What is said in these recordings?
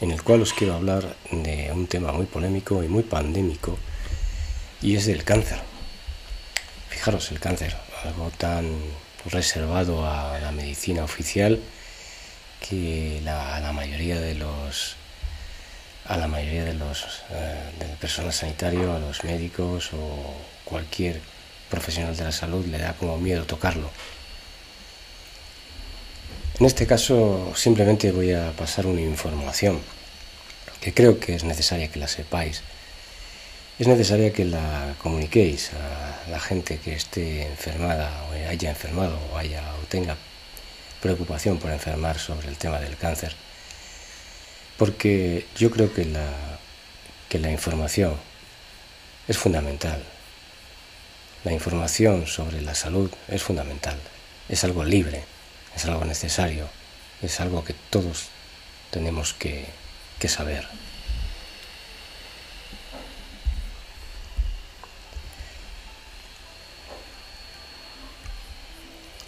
en el cual os quiero hablar de un tema muy polémico y muy pandémico, y es del cáncer. Fijaros, el cáncer, algo tan reservado a la medicina oficial que la, a la mayoría de los a la mayoría de los eh, del personal sanitario, a los médicos o cualquier profesional de la salud le da como miedo tocarlo. En este caso simplemente voy a pasar una información que creo que es necesaria que la sepáis. Es necesaria que la comuniquéis a la gente que esté enfermada o haya enfermado o haya o tenga preocupación por enfermar sobre el tema del cáncer. Porque yo creo que la, que la información es fundamental. La información sobre la salud es fundamental. Es algo libre, es algo necesario, es algo que todos tenemos que, que saber.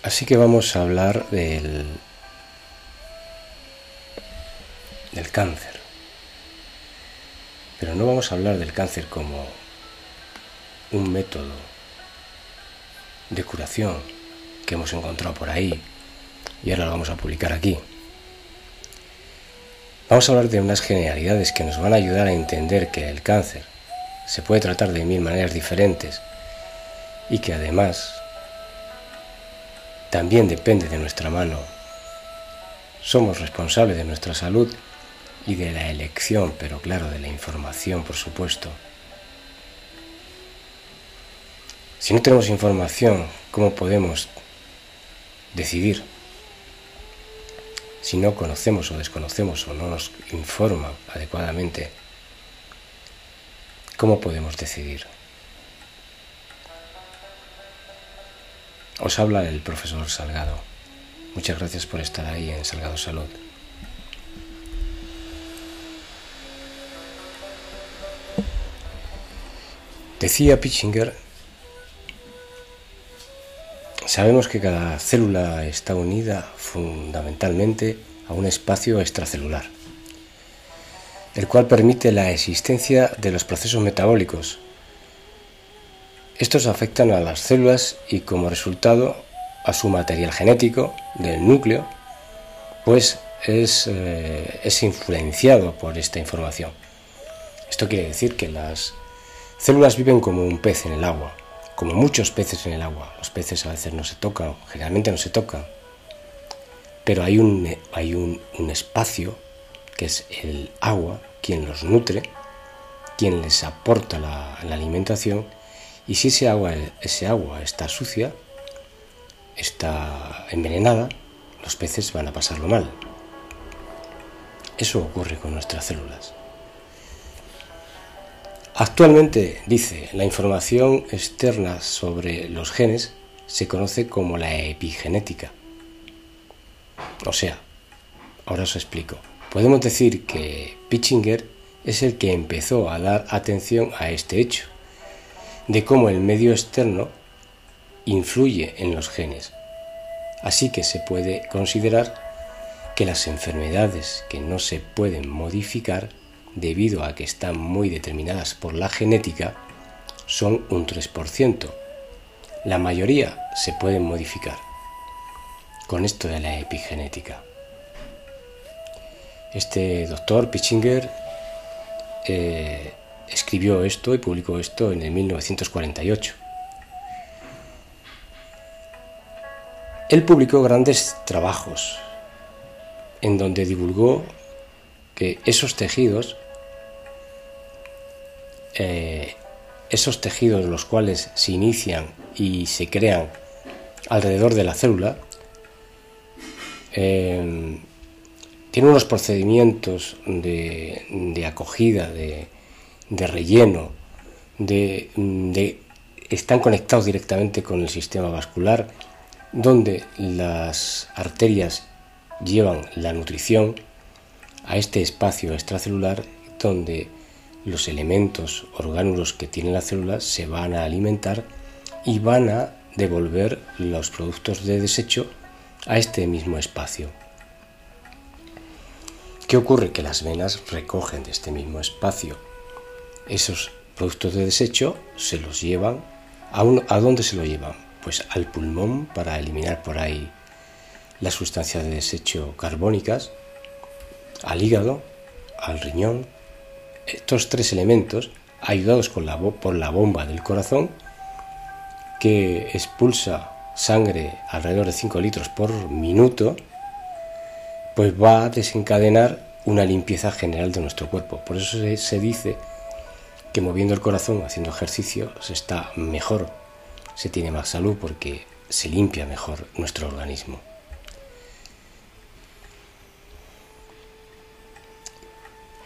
Así que vamos a hablar del, del cáncer. Pero no vamos a hablar del cáncer como un método de curación que hemos encontrado por ahí y ahora lo vamos a publicar aquí. Vamos a hablar de unas generalidades que nos van a ayudar a entender que el cáncer se puede tratar de mil maneras diferentes y que además también depende de nuestra mano. Somos responsables de nuestra salud y de la elección, pero claro, de la información, por supuesto. Si no tenemos información, ¿cómo podemos decidir? Si no conocemos o desconocemos o no nos informa adecuadamente, ¿cómo podemos decidir? Os habla el profesor Salgado. Muchas gracias por estar ahí en Salgado Salud. Decía Pitchinger, sabemos que cada célula está unida fundamentalmente a un espacio extracelular, el cual permite la existencia de los procesos metabólicos. Estos afectan a las células y como resultado a su material genético del núcleo, pues es, eh, es influenciado por esta información. Esto quiere decir que las células viven como un pez en el agua, como muchos peces en el agua. Los peces a veces no se tocan, generalmente no se tocan, pero hay un, hay un, espacio que es el agua quien los nutre, quien les aporta la, la alimentación, y si ese agua, ese agua está sucia, está envenenada, los peces van a pasarlo mal. Eso ocurre con nuestras células. Actualmente, dice, la información externa sobre los genes se conoce como la epigenética. O sea, ahora os explico. Podemos decir que Pitchinger es el que empezó a dar atención a este hecho, de cómo el medio externo influye en los genes. Así que se puede considerar que las enfermedades que no se pueden modificar debido a que están muy determinadas por la genética, son un 3%. La mayoría se pueden modificar con esto de la epigenética. Este doctor Pichinger eh, escribió esto y publicó esto en el 1948. Él publicó grandes trabajos en donde divulgó esos tejidos, eh, esos tejidos los cuales se inician y se crean alrededor de la célula, eh, tienen unos procedimientos de, acogida, de, relleno, de, están conectados directamente con el sistema vascular, donde las arterias llevan la nutrición a este espacio extracelular donde los elementos orgánulos que tiene la célula se van a alimentar y van a devolver los productos de desecho a este mismo espacio. ¿Qué ocurre? Que las venas recogen de este mismo espacio esos productos de desecho, se los llevan a, ¿a dónde se lo llevan? Pues al pulmón para eliminar por ahí las sustancias de desecho carbónicas, al hígado, al riñón. Estos tres elementos, ayudados por la bomba del corazón, que expulsa sangre alrededor de 5 litros por minuto, pues va a desencadenar una limpieza general de nuestro cuerpo. Por eso se, dice que moviendo el corazón, haciendo ejercicio, se está mejor, se tiene más salud porque se limpia mejor nuestro organismo.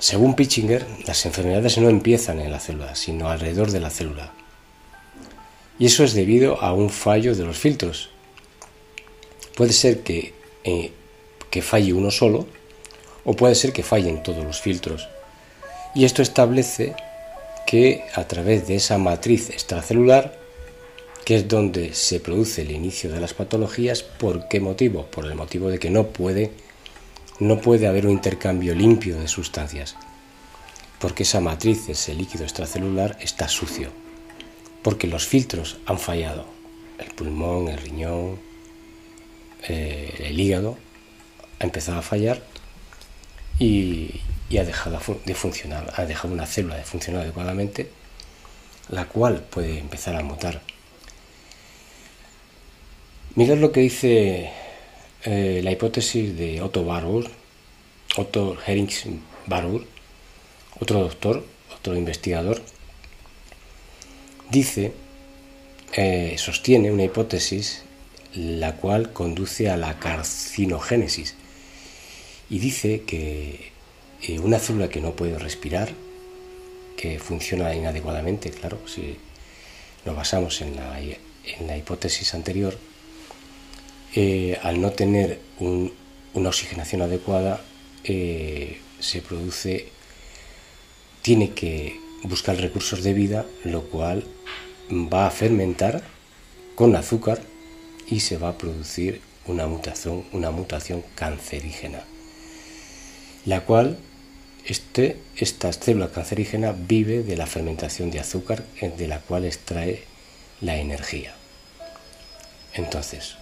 Según Pitchinger, las enfermedades no empiezan en la célula, sino alrededor de la célula. Y eso es debido a un fallo de los filtros. Puede ser que, eh, que falle uno solo o puede ser que fallen todos los filtros. Y esto establece que a través de esa matriz extracelular, que es donde se produce el inicio de las patologías, ¿por qué motivo? Por el motivo de que no puede no puede haber un intercambio limpio de sustancias, porque esa matriz, ese líquido extracelular, está sucio, porque los filtros han fallado. El pulmón, el riñón, eh, el hígado ha empezado a fallar y, ha dejado de funcionar, ha dejado una célula de funcionar adecuadamente, la cual puede empezar a mutar. Mirad lo que dice eh, la hipótesis de Otto Warburg, Otto Herings Warburg, otro doctor, otro investigador, dice, eh, sostiene una hipótesis la cual conduce a la carcinogénesis y dice que eh, una célula que no puede respirar, que funciona inadecuadamente, claro, si nos basamos en la hipótesis anterior, eh, al no tener una oxigenación adecuada, eh, se produce, tiene que buscar recursos de vida, lo cual va a fermentar con azúcar y se va a producir una mutación, una mutación cancerígena, la cual este, esta célula cancerígena vive de la fermentación de azúcar de la cual extrae la energía. Entonces,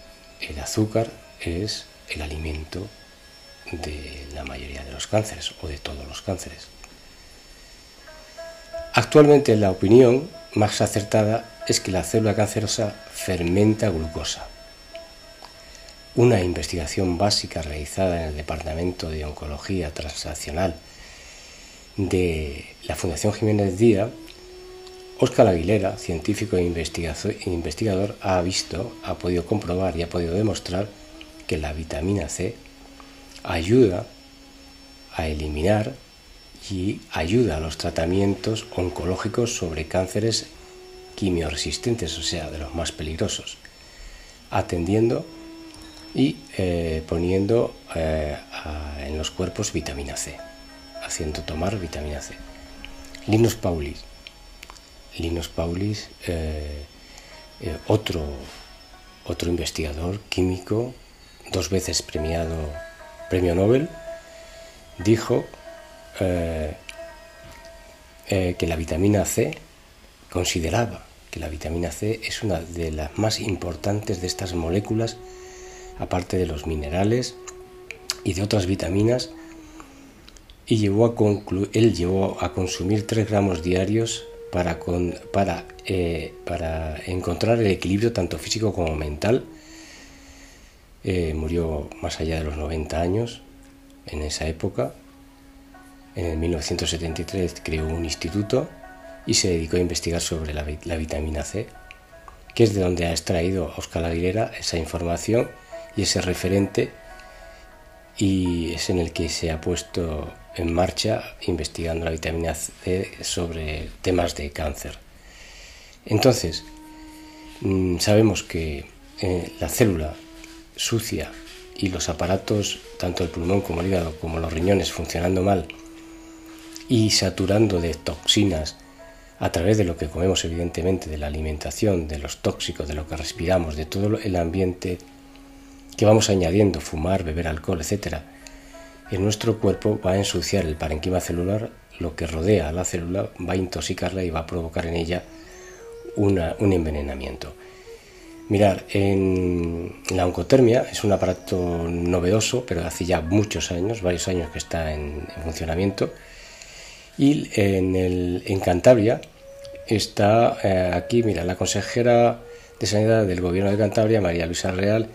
el azúcar es el alimento de la mayoría de los cánceres o de todos los cánceres. Actualmente la opinión más acertada es que la célula cancerosa fermenta glucosa. Una investigación básica realizada en el Departamento de Oncología Transaccional de la Fundación Jiménez Díaz Óscar Aguilera, científico e investigador, ha visto, ha podido comprobar y ha podido demostrar que la vitamina C ayuda a eliminar y ayuda a los tratamientos oncológicos sobre cánceres quimioresistentes, o sea, de los más peligrosos, atendiendo y eh, poniendo eh, en los cuerpos vitamina C, haciendo tomar vitamina C. Linus Paulis, Linus Paulis, eh, eh, otro, otro investigador químico, dos veces premiado premio Nobel, dijo eh, que la vitamina C consideraba que la vitamina C es una de las más importantes de estas moléculas, aparte de los minerales y de otras vitaminas, y llevó a él llevó a consumir 3 gramos diarios para, para, eh, para encontrar el equilibrio tanto físico como mental. Eh, murió más allá de los 90 años en esa época. En 1973 creó un instituto y se dedicó a investigar sobre la, vitamina C, que es de donde ha extraído Oscar Aguilera esa información y ese referente y es en el que se ha puesto en marcha investigando la vitamina C sobre temas de cáncer. Entonces, mm, sabemos que eh, la célula sucia y los aparatos, tanto el pulmón como el hígado, como los riñones funcionando mal y saturando de toxinas a través de lo que comemos, evidentemente, de la alimentación, de los tóxicos, de lo que respiramos, de todo el ambiente que vamos añadiendo, fumar, beber alcohol, etc., en nuestro cuerpo va a ensuciar el parenquima celular, lo que rodea a la célula va a intoxicarla y va a provocar en ella un envenenamiento. Mirar, en la oncotermia es un aparato novedoso, pero hace ya muchos años, varios años que está en, funcionamiento. Y en, Cantabria está eh, aquí, mira, la consejera de Sanidad del Gobierno de Cantabria, María Luisa Real,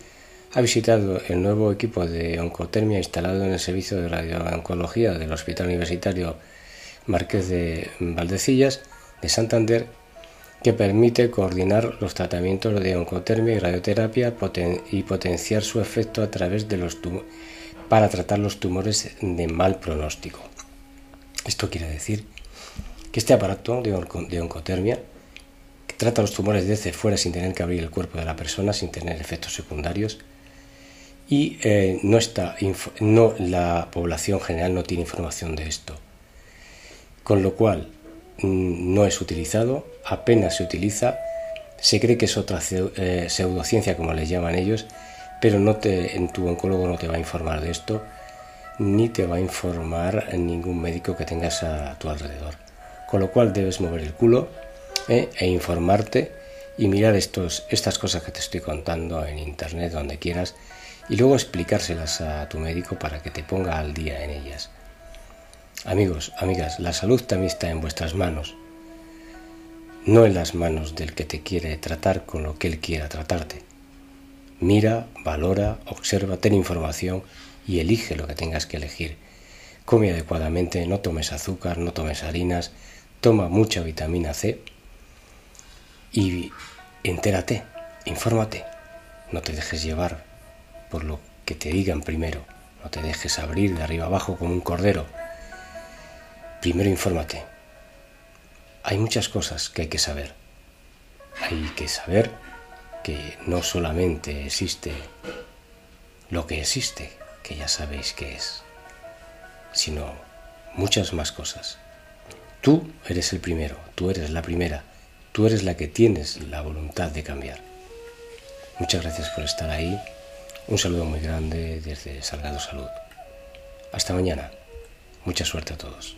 ha visitado el nuevo equipo de oncotermia instalado en el servicio de radiooncología del Hospital Universitario Marqués de Valdecillas de Santander, que permite coordinar los tratamientos de oncotermia y radioterapia y potenciar su efecto a través de los para tratar los tumores de mal pronóstico. Esto quiere decir que este aparato de, oncotermia que trata los tumores desde fuera sin tener que abrir el cuerpo de la persona, sin tener efectos secundarios, y eh, no está, no, la población general no tiene información de esto. Con lo cual, mm, no es utilizado, apenas se utiliza, se cree que es otra eh, pseudociencia, como les llaman ellos, pero no te, en tu oncólogo no te va a informar de esto, ni te va a informar ningún médico que tengas a tu alrededor. Con lo cual debes mover el culo eh, e informarte y mirar estos, estas cosas que te estoy contando en internet, donde quieras, y luego explicárselas a tu médico para que te ponga al día en ellas. Amigos, amigas, la salud también está en vuestras manos, no en las manos del que te quiere tratar con lo que él quiera tratarte. Mira, valora, observa, ten información y elige lo que tengas que elegir. Come adecuadamente, no tomes azúcar, no tomes harinas, toma mucha vitamina C y entérate, infórmate, no te dejes llevar por lo que te digan primero. No te dejes abrir de arriba abajo como un cordero. Primero infórmate. Hay muchas cosas que hay que saber. Hay que saber que no solamente existe lo que existe, que ya sabéis que es, sino muchas más cosas. Tú eres el primero, tú eres la primera, tú eres la que tienes la voluntad de cambiar. Muchas gracias por estar ahí. Un saludo muy grande desde Salgado Salud. Hasta mañana. Mucha suerte a todos.